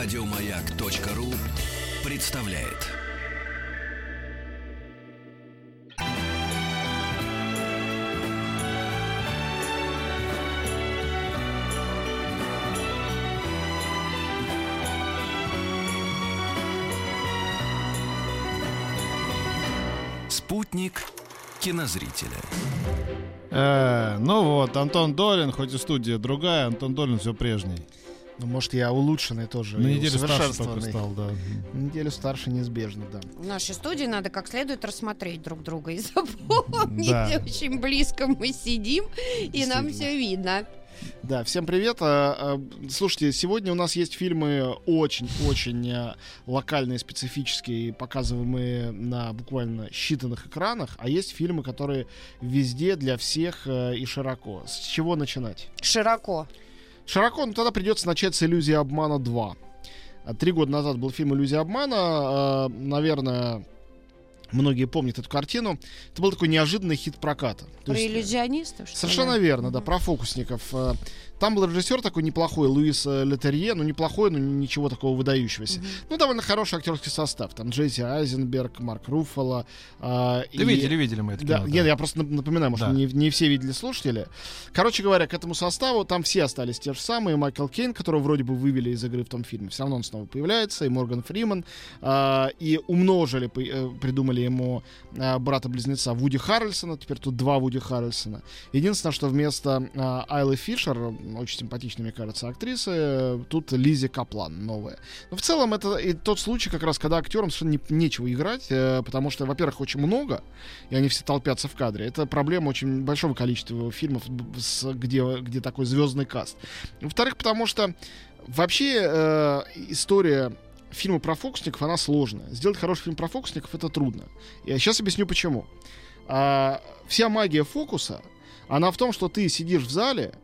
Радиомаяк.ру представляет. Спутник кинозрителя. Э, ну вот, Антон Долин, хоть и студия другая, Антон Долин все прежний. Ну, может, я улучшенный тоже. На неделю старше только стал, да. На неделю старше неизбежно, да. В нашей студии надо как следует рассмотреть друг друга и запомнить. Да. Очень близко мы сидим, и нам все видно. Да, всем привет. А, а, Слушайте, сегодня у нас есть фильмы очень-очень а, локальные, специфические, показываемые на буквально считанных экранах, а есть фильмы, которые везде, для всех а, и широко. С чего начинать? Широко. Широко, ну тогда придется начать с «Иллюзии обмана 2». А, Три года назад был фильм «Иллюзия обмана». А, Наверное, многие помнят эту картину. Это был такой неожиданный хит проката. Про есть, э, иллюзионистов, что Совершенно ли? верно, да, про фокусников. Э, Там был режиссер такой неплохой, Луис э, Летерье, ну неплохой, но ничего такого выдающегося. Мгм. Ну, довольно хороший актерский состав. Там Джесси Айзенберг, Марк Руффало. э, Да и- видели, видели мы это Да, кино, нет, я просто нап- напоминаю, может, Да. не, не все видели слушатели. Короче говоря, к этому составу там все остались те же самые. Майкл Кейн, которого вроде бы вывели из игры в том фильме, все равно он снова появляется, и Морган Фриман. а, и умножили, э, придумали ему а, брата-близнеца Вуди Харрельсона. Теперь тут два Вуди Харрельсона. Единственное, что вместо а, Айлы Фишер, очень симпатичной, мне кажется, актрисы, э, тут Лизи Каплан новая. Но в целом это и тот случай, как раз, когда актерам совершенно не- нечего играть, э, потому что, во-первых, очень много, и они все толпятся в кадре. Это проблема очень большого количества фильмов, с- где, где такой звездный каст. Во-вторых, потому что вообще э, история фильма про фокусников, она сложная. Сделать хороший фильм про фокусников это трудно. Я сейчас объясню почему. А, вся магия фокуса, она в том, что ты сидишь в зале,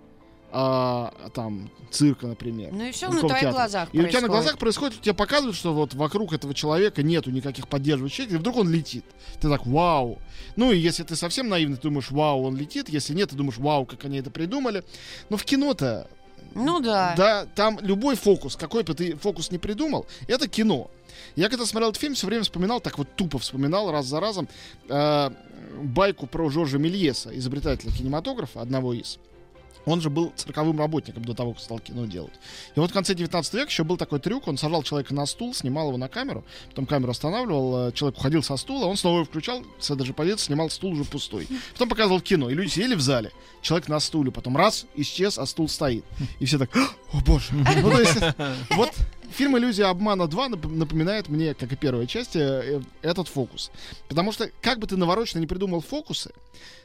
а, там, цирка, например. Ну и все на твоих театра. глазах И у тебя на происходит. глазах происходит, тебе показывают, что вот вокруг этого человека нету никаких поддерживающих, и вдруг он летит. Ты так, вау. Ну и если ты совсем наивный, ты думаешь, вау, он летит. Если нет, ты думаешь, вау, как они это придумали. Но в кино-то, Ну да. да, там любой фокус, какой бы ты фокус не придумал, это кино. Я когда смотрел этот фильм, все время вспоминал, так вот тупо вспоминал раз за разом, э, байку про Жоржа Мельеса, изобретателя кинематографа, одного из. Он же был цирковым работником до того, как стал кино делать. И вот в конце 19 века еще был такой трюк, он сажал человека на стул, снимал его на камеру, потом камеру останавливал, э, человек уходил со стула, он снова его включал, с этой же позиции снимал стул уже пустой. Потом показывал кино, и люди сидели в зале, человек на стуле, потом раз, исчез, а стул стоит. И все так, о боже. Ну, то есть, вот фильм «Иллюзия обмана 2» нап- напоминает мне, как и первая часть, э, э, этот фокус. Потому что, как бы ты навороченно не придумал фокусы,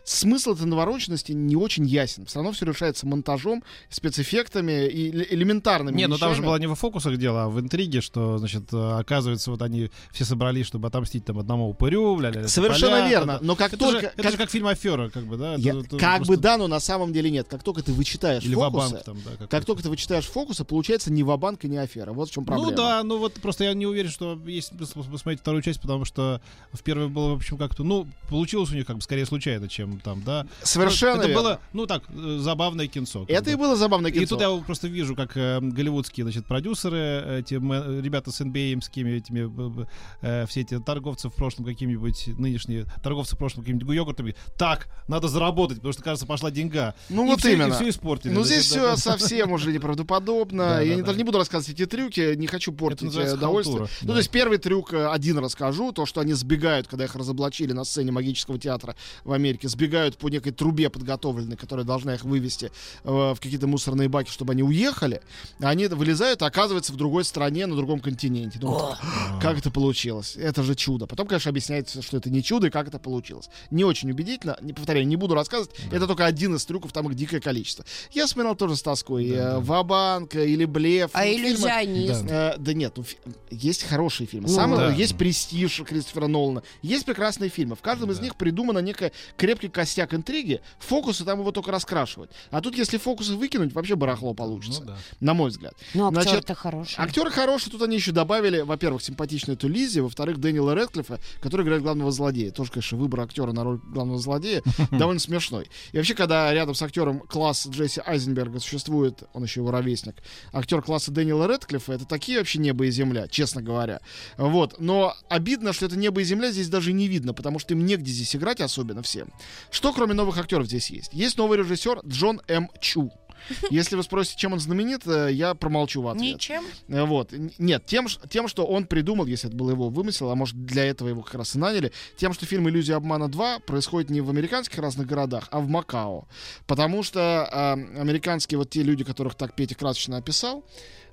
смысл этой навороченности не очень ясен. Все равно все решается монтажом, спецэффектами и эле- элементарными Не, ну там же было не во фокусах дело, а в интриге, что, значит, э, оказывается, вот они все собрались, чтобы отомстить там одному упырю, ля ля Совершенно верно. Но как это только... же, это как- же как фильм «Афера», как бы, да? Это- Я- это как просто- бы да, но на самом деле нет. Как только ты вычитаешь Или фокусы, там, да. как только ты вычитаешь фокусы, получается не ва-банк и не афера. Вот в чем проблема. Ну да, ну вот просто я не уверен, что есть смысл посмотреть вторую часть, потому что в первой было, в общем, как-то, ну, получилось у них как бы скорее случайно, чем там, да. Совершенно Это верно. было, ну так, э, забавное кинцо. Это бы. и было забавное И кинцо. тут я просто вижу, как э, голливудские, значит, продюсеры, эти мэ- ребята с NBA-мскими, этими, э, все эти торговцы в прошлом какими-нибудь, нынешние торговцы в прошлом какими-нибудь йогуртами, так, надо заработать, потому что, кажется, пошла деньга. Ну И вот и именно. всё испортили. Ну здесь да, все да. совсем уже неправдоподобно. Я даже не буду рассказывать эти трюки, не хочу портить э, удовольствие. халтура, Ну, да. то есть первый трюк э, один расскажу, то, что они сбегают, когда их разоблачили на сцене магического театра в Америке, сбегают по некой трубе подготовленной, которая должна их вывести э, в какие-то мусорные баки, чтобы они уехали. Они вылезают, а оказываются в другой стране, на другом континенте. Думаю, как это получилось? Это же чудо. Потом, конечно, объясняется, что это не чудо и как это получилось. Не очень убедительно. Не повторяю, не буду рассказывать. Это только один из трюков, там их дикое количество. Я вспоминал тоже с тоской. э, Ва-банк э, или Блеф. А Ну, иллюзионист? Э, да нет, ну, фи- есть хорошие фильмы. Ну, Самое, да. Есть «Престиж» Кристофера Нолана. Есть прекрасные фильмы. В каждом из Да. них придумана некая крепкий костяк интриги. Фокусы там его только раскрашивать. А тут, если фокусы выкинуть, вообще барахло получится. Ну да. На мой взгляд. Ну, актер-то хороший. Актеры хорошие, тут они еще добавили, во-первых, симпатичную эту Лиззи, во-вторых, Дэниела Рэдклиффа, который играет главного злодея. Тоже, конечно, выбор актера на роль главного злодея довольно смешной. И вообще, когда рядом с актером класс Джесси Айзенберга существует, он еще его ровесник, актер класса Дэниела Рэдклиффа, Это такие вообще небо и земля, честно говоря. Вот. Но обидно, что это небо и земля здесь даже не видно, потому что им негде здесь играть особенно всем. Что кроме новых актеров здесь есть? Есть новый режиссер Джон М. Чу. Если вы спросите, чем он знаменит, э, я промолчу в ответ. Ничем. Э, Вот. Нет, тем, тем, что он придумал, если это был его вымысел, а может для этого его как раз и наняли, тем, что фильм «Иллюзия обмана 2» происходит не в американских разных городах, а в Макао. Потому что а, американские вот те люди, которых так Петя красочно описал,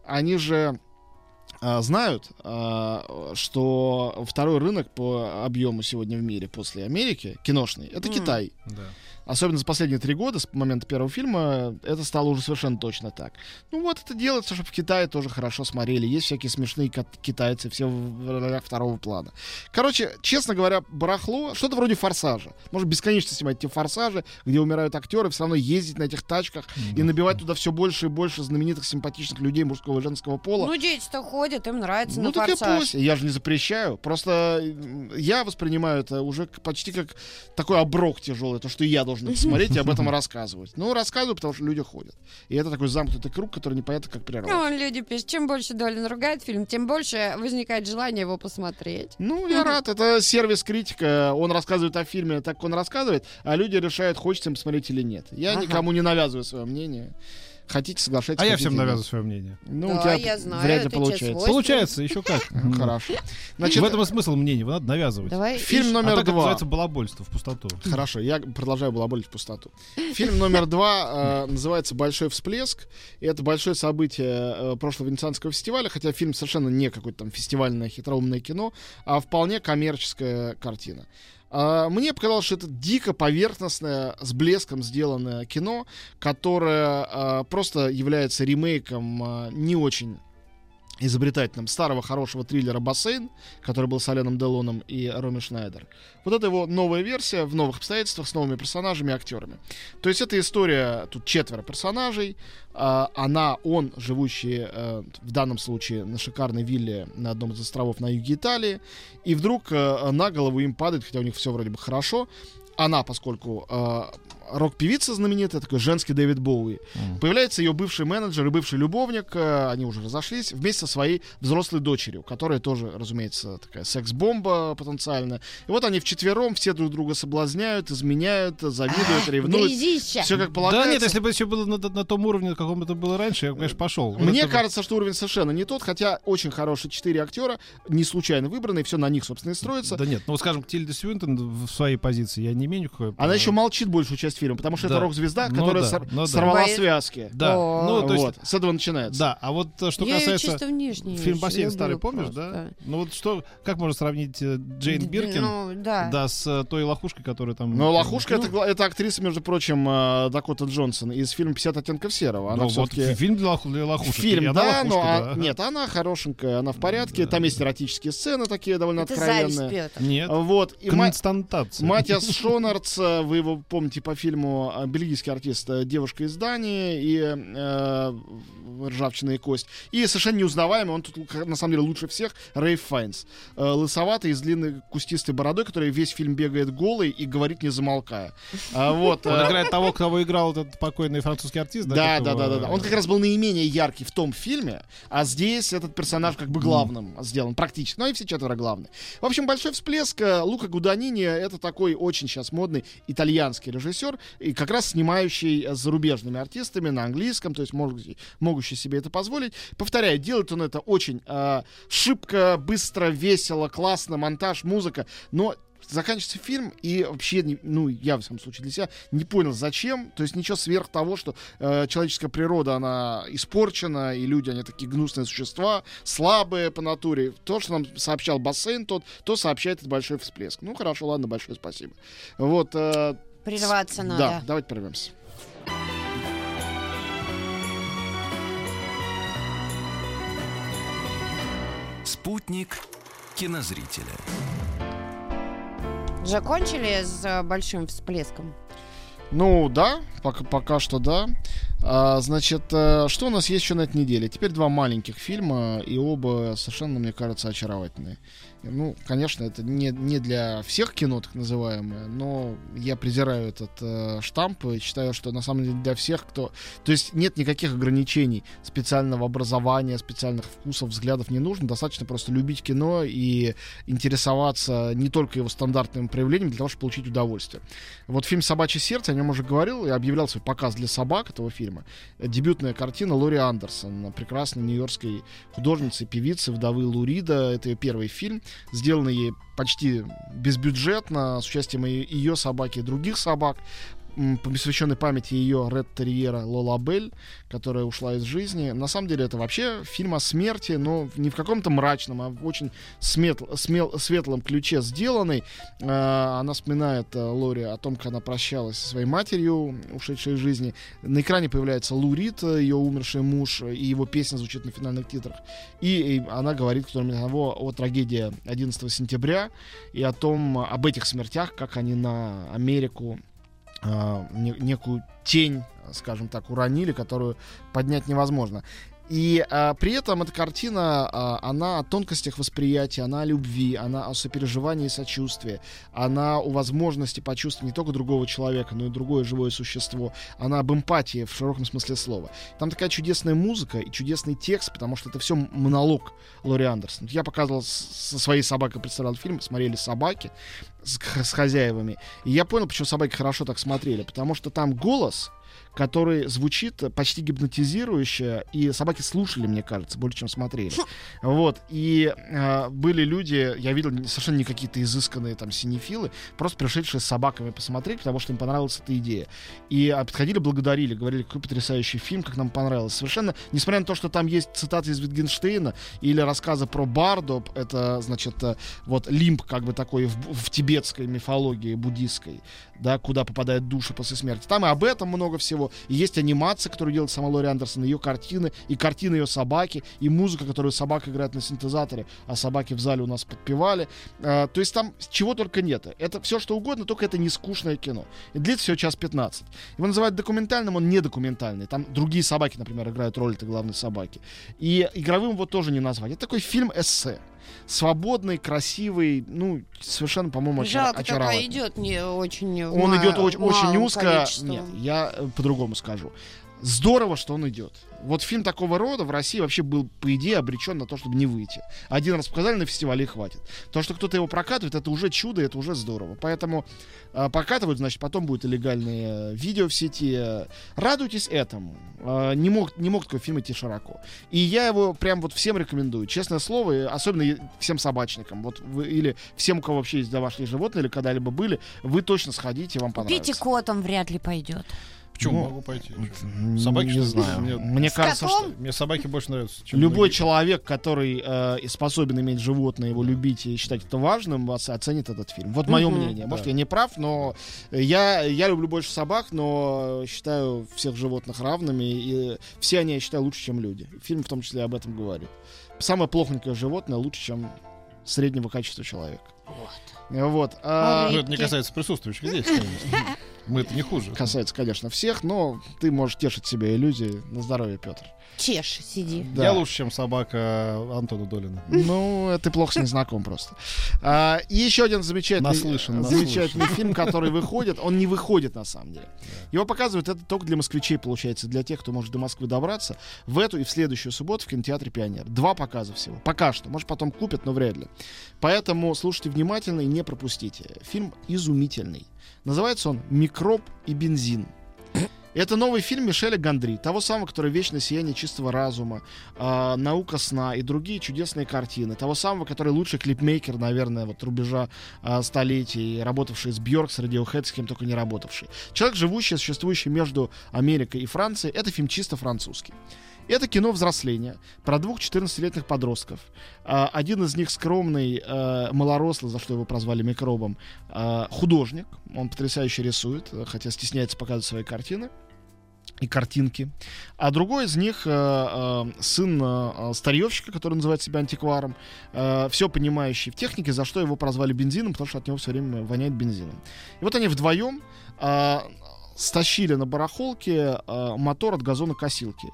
они же а, знают, что второй рынок по объему сегодня в мире после Америки, киношный, это М. Китай. Да. Особенно за последние три года, с момента первого фильма, это стало уже совершенно точно так. Ну вот это делается, чтобы в Китае тоже хорошо смотрели. Есть всякие смешные китайцы, все в ролях второго плана. Короче, честно говоря, барахло, что-то вроде «Форсажа». Может бесконечно снимать эти «Форсажи», где умирают актеры, все равно ездить на этих тачках и набивать туда все больше и больше знаменитых, симпатичных людей мужского и женского пола. Ну, дети-то ходят, им нравится Ну на так и форсаж. пусть. Я же не запрещаю. Просто я воспринимаю это уже почти как такой оброк тяжелый, то, что я должен это смотреть и об этом рассказывать. Ну, рассказываю, потому что люди ходят. И это такой замкнутый круг, который непонятно как прервать. Ну, люди пишут, чем больше Долин ругает фильм, тем больше возникает желание его посмотреть. Ну, я рад. Это сервис критика. Он рассказывает о фильме так, как он рассказывает, а люди решают, хочется им посмотреть или нет. Я никому не навязываю свое мнение. Хотите, соглашайтесь. А я всем навязываю свое мнение. Ну, Да, у тебя я знаю, вряд ли получается. Получается, еще как. Ну, Хорошо. Значит, В этом и смысл мнения, его надо навязывать. Давай фильм номер а так два. называется балабольство в пустоту. Хорошо, я продолжаю балаболить в пустоту. Фильм номер два э, называется «Большой всплеск». И это большое событие э, прошлого Венецианского фестиваля, хотя фильм совершенно не какое-то там фестивальное хитроумное кино, а вполне коммерческая картина. А, Мне показалось, что это дико поверхностное, с блеском сделанное кино, которое а, просто является ремейком а, не очень изобретательным старого хорошего триллера «Бассейн», который был с Аленом Делоном и Роми Шнайдер. Вот это его новая версия в новых обстоятельствах с новыми персонажами и актерами. То есть это история, тут четверо персонажей, а, она, он, живущий э, в данном случае на шикарной вилле на одном из островов на юге Италии, и вдруг э, на голову им падает, хотя у них все вроде бы хорошо, она, поскольку э, рок-певица знаменитая, такой женский Дэвид Боуи, появляется ее бывший менеджер и бывший любовник, э, они уже разошлись, вместе со своей взрослой дочерью, которая тоже, разумеется, такая секс-бомба потенциальная. И вот они вчетвером все друг друга соблазняют, изменяют, завидуют, ревнуют. Грязища. Все как Да полагается. нет, если бы еще было на, на том уровне, на каком это было раньше, я бы, конечно, пошел. Вот Мне это- кажется, что уровень совершенно не тот, хотя очень хорошие четыре актера, не случайно выбранные, все на них, собственно, и строится. Да нет, ну, скажем, Тильда Свинтон в своей позиции, я не имею никакой... Она еще молчит большую часть фильма, потому что Да. это рок-звезда, Ну которая да, сор- ну да. сорвала Боец. связки. Да, О. ну, то есть... вот, с этого начинается. Да, а вот э, что Я касается... Фильм «Бассейн» старый, помнишь, просто. да? Ну вот что, как можно сравнить э, Джейн Биркин, Ну, да. да, с э, той лохушкой, которая там... Но Лохушка Ну. это, это актриса, между прочим, Дакота Джонсон из фильма «50 оттенков серого». Она Ну, вот фильм для, лох- для лохушек. Фильм, да, но лохушка, а- да. нет, она хорошенькая, она в порядке. Да. Там есть эротические сцены такие довольно Это откровенные. Нет, Вот. И константация. Матиас Шонардс, вы его помните по фильму э, «Бельгийский артист. э, Девушка из Дании» и э, «Ржавчина и кость». И совершенно неузнаваемый, он тут на самом деле лучше всех, Рейф Файнс. Э, лысоватый, с длинной кустистой бородой, который весь фильм бегает голый и говорит не замолкая. А, вот, Он э, играет того, кого играл этот покойный французский артист, да? да, да, да, да. Он как раз был наименее яркий в том фильме, а здесь этот персонаж как бы главным сделан практически. Ну и все четверо главные. В общем, большой всплеск. Лука Гуданини это такой очень сейчас модный итальянский режиссер, и как раз снимающий э, с зарубежными артистами на английском, то есть могущий, могущий себе это позволить. Повторяю, делает он это очень э, шибко, быстро, весело, классно, монтаж, музыка, но заканчивается фильм, и вообще, ну, я, в самом случае, для себя не понял, зачем. То есть ничего сверх того, что э, человеческая природа, она испорчена, и люди, они такие гнусные существа, слабые по натуре. То, что нам сообщал бассейн тот, то сообщает этот большой всплеск. Ну, хорошо, ладно, большое спасибо. Вот. э, Прерваться да, надо. давайте прервемся. Спутник кинозрителя. Закончили с э, большим всплеском? Ну, да, пока, пока что да. А, значит, э, что у нас есть еще на этой неделе? Теперь два маленьких фильма, и оба совершенно, мне кажется, очаровательные. Ну, конечно, это не, не для всех кино, так называемое, но я презираю этот э, штамп и считаю, что на самом деле для всех, кто... То есть нет никаких ограничений специального образования, специальных вкусов, взглядов не нужно. Достаточно просто любить кино и интересоваться не только его стандартным проявлением для того, чтобы получить удовольствие. Вот фильм «Собачье сердце», о нем уже говорил, я объявлял свой показ для собак этого фильма. Дебютная картина Лори Андерсон, прекрасной нью-йоркской художницы, певицы, вдовы Лурида. Это ее первый фильм сделанный почти безбюджетно, с участием ее собаки и других собак посвященный памяти ее Ред Терьера Лола Бель, которая ушла из жизни. На самом деле это вообще фильм о смерти, но не в каком-то мрачном, а в очень сметл, смел, светлом ключе сделанный. Э, она вспоминает э, Лори о том, как она прощалась со своей матерью, ушедшей из жизни. На экране появляется Лурит, ее умерший муж, и его песня звучит на финальных титрах. И, и она говорит, кроме того, о трагедии 11 сентября и о том, об этих смертях, как они на Америку э, некую тень, скажем так, уронили, которую поднять невозможно. И а, при этом эта картина, а, она о тонкостях восприятия, она о любви, она о сопереживании и сочувствии, она о возможности почувствовать не только другого человека, но и другое живое существо, она об эмпатии в широком смысле слова. Там такая чудесная музыка и чудесный текст, потому что это все монолог Лори Андерсон. Я показывал со своей собакой, представлял фильм, смотрели собаки с, с хозяевами, и я понял, почему собаки хорошо так смотрели, потому что там голос который звучит почти гипнотизирующе, и собаки слушали, мне кажется, больше, чем смотрели. Вот, и э, были люди, я видел совершенно не какие-то изысканные там синефилы, просто пришедшие с собаками посмотреть, потому что им понравилась эта идея. И а, подходили, благодарили, говорили, какой потрясающий фильм, как нам понравилось. Совершенно, несмотря на то, что там есть цитаты из Витгенштейна или рассказы про Бардо, это, значит, э, вот лимб как бы такой в, в тибетской мифологии буддистской, да, куда попадает душа после смерти. Там и об этом много всего. И есть анимация, которую делает сама Лори Андерсон, ее картины, и картины ее собаки, и музыка, которую собака играет на синтезаторе, а собаки в зале у нас подпевали. А, то есть там чего только нет. Это все что угодно, только это не скучное кино. И длится все час 15. Его называют документальным, он не документальный. Там другие собаки, например, играют роль этой главной собаки. И игровым его тоже не назвать. Это такой фильм-эссе свободный, красивый, ну, совершенно, по-моему, Жалко, очаровательный. идет не очень Он идет очень, очень узко. Нет, я э, по-другому скажу. Здорово, что он идет. Вот фильм такого рода в России вообще был, по идее, обречен на то, чтобы не выйти. Один раз показали на фестивале и хватит. То, что кто-то его прокатывает, это уже чудо, это уже здорово. Поэтому э, прокатывают, значит, потом будет и легальные э, видео в сети. Радуйтесь этому. Э, не, мог, не мог такой фильм идти широко. И я его прям вот всем рекомендую. Честное слово, особенно всем собачникам. Вот вы, или всем, у кого вообще есть домашние животные или когда-либо были, вы точно сходите, вам понравится. Пите котом вряд ли пойдет. Почему Ну, могу пойти? Собаки, не знаю. Мне- кажется, котом? что Мне собаки больше нравятся, чем любой многие. человек, который э, способен иметь животное, его любить и считать это важным, вас оценит этот фильм. Вот мое мнение. Может, я не прав, но я, я люблю больше собак, но считаю всех животных равными, и все они, я считаю, лучше, чем люди. Фильм в том числе об этом говорит. Самое плохонькое животное лучше, чем среднего качества человека. Вот. а, Ну, это не касается присутствующих здесь, конечно. Мы это не хуже. касается, конечно, всех, но ты можешь тешить себе иллюзии. На здоровье, Петр. Чеш, сиди. Да. Я лучше, чем собака Антона Долина. Ну, ты плохо с ним знаком просто. А, и еще один замечательный, Наслышан, замечательный фильм, который выходит. Он не выходит на самом деле. Его показывают это только для москвичей, получается, для тех, кто может до Москвы добраться. В эту и в следующую субботу в кинотеатре Пионер. Два показа всего. Пока что. Может, потом купят, но вряд ли. Поэтому слушайте внимательно и не пропустите. Фильм изумительный. Называется он «Микроб и бензин». Это новый фильм Мишеля Гандри, того самого, который «Вечное сияние чистого разума», а, «Наука сна» и другие чудесные картины. Того самого, который лучший клипмейкер, наверное, вот рубежа а, столетий, работавший с Бьорк, с Radiohead, с кем только не работавший. Человек, живущий, существующий между Америкой и Францией, это фильм чисто французский. Это кино взросления про двух 14-летних подростков. А, Один из них скромный, э, малорослый, за что его прозвали микробом, э, художник. Он потрясающе рисует, э, хотя стесняется показывать свои картины и картинки. А другой из них э, э, сын э, старьевщика, который называет себя антикваром, все понимающий в технике, за что его прозвали бензином, потому что от него все время воняет бензином. И вот они вдвоем э, стащили на барахолке э, мотор от газонокосилки.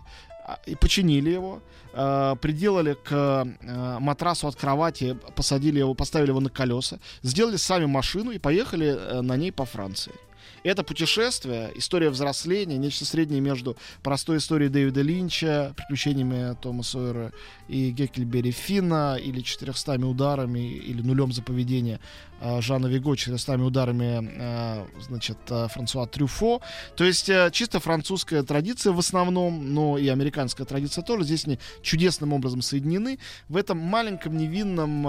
А, И починили его, э, приделали к э, матрасу от кровати, посадили его, поставили его на колеса, сделали сами машину и поехали э, на ней по Франции. Это путешествие, история взросления, нечто среднее между простой историей Дэвида Линча, приключениями Тома Сойера и Геккельбери Финна, или четырехстами ударами, или нулем за поведение э, Жана Виго, четырехстами ударами, э, значит, э, Франсуа Трюфо. То есть э, чисто французская традиция в основном, но и американская традиция тоже здесь они чудесным образом соединены в этом маленьком невинном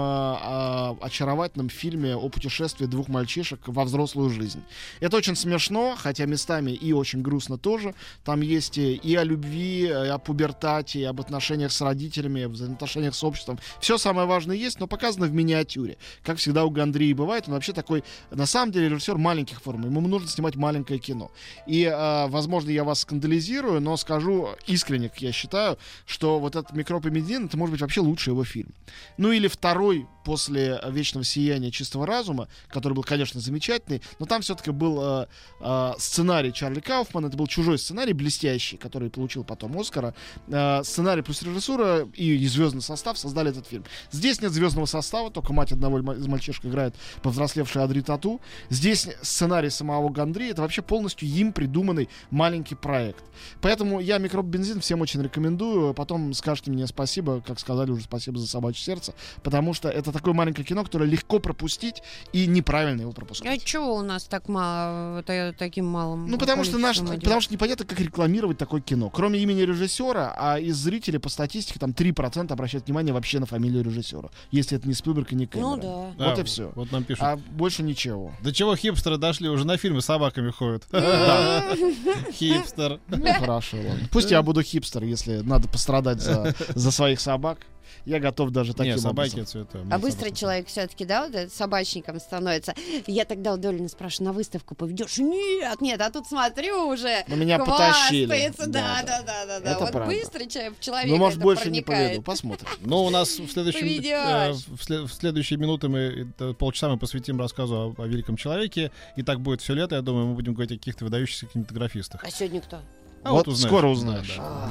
очаровательном фильме о путешествии двух мальчишек во взрослую жизнь. Это очень смешно, хотя местами и очень грустно тоже. Там есть и, о любви, и о пубертате, и об отношениях с родителями, об взаимоотношениях с обществом. Все самое важное есть, но показано в миниатюре. Как всегда у Гандрии бывает, он вообще такой, на самом деле, режиссер маленьких форм. Ему нужно снимать маленькое кино. И, э, возможно, я вас скандализирую, но скажу искренне, как я считаю, что вот этот «Микроб и Медин» это может быть вообще лучший его фильм. Ну или второй после «Вечного сияния чистого разума», который был, конечно, замечательный, но там все-таки был э, э, сценарий Чарли Кауфмана, это был чужой сценарий, блестящий, который получил потом Оскара. Э, сценарий плюс режиссура и, и звездный состав создали этот фильм. Здесь нет звездного состава, только мать одного из мальчишек играет повзрослевшая Адри Тату. Здесь сценарий самого Гандри, это вообще полностью им придуманный маленький проект. Поэтому я «Микроб бензин» всем очень рекомендую. Потом скажете мне спасибо, как сказали уже спасибо за собачье сердце, потому что это такое маленькое кино, которое легко пропустить и неправильно его А пропускать. чего у нас так мало, та- таким малым Ну, потому что, наш, идет? потому что непонятно, как рекламировать такое кино. Кроме имени режиссера, а из зрителей по статистике там 3% обращают внимание вообще на фамилию режиссера. Если это не Спилберг и не Ну Кэмерон. да. Вот Да, и все. Вот нам пишут. А больше ничего. До чего хипстеры дошли? Уже на фильмы с собаками ходят. Хипстер. Ну, хорошо, ладно. Пусть я буду хипстер, если надо пострадать за своих собак. Я готов даже таким Не, собаки образом. это это. А быстрый человек все-таки, да, вот собачником становится. Я тогда удивленно спрашиваю, на выставку поведешь? Нет, нет, а тут смотрю уже. Но меня потащили. Да, Да, да, да, да, да. Это Вот правда. быстрый человек, человек Ну, может, это больше не проникает. поведу. Посмотрим. Ну, у нас в следующем э, в, след- в следующие минуты мы э, полчаса мы посвятим рассказу о, о великом человеке. И так будет все лето. Я думаю, мы будем говорить о каких-то выдающихся кинематографистах. А сегодня кто? А вот узнаешь. скоро Да, узнаешь. да.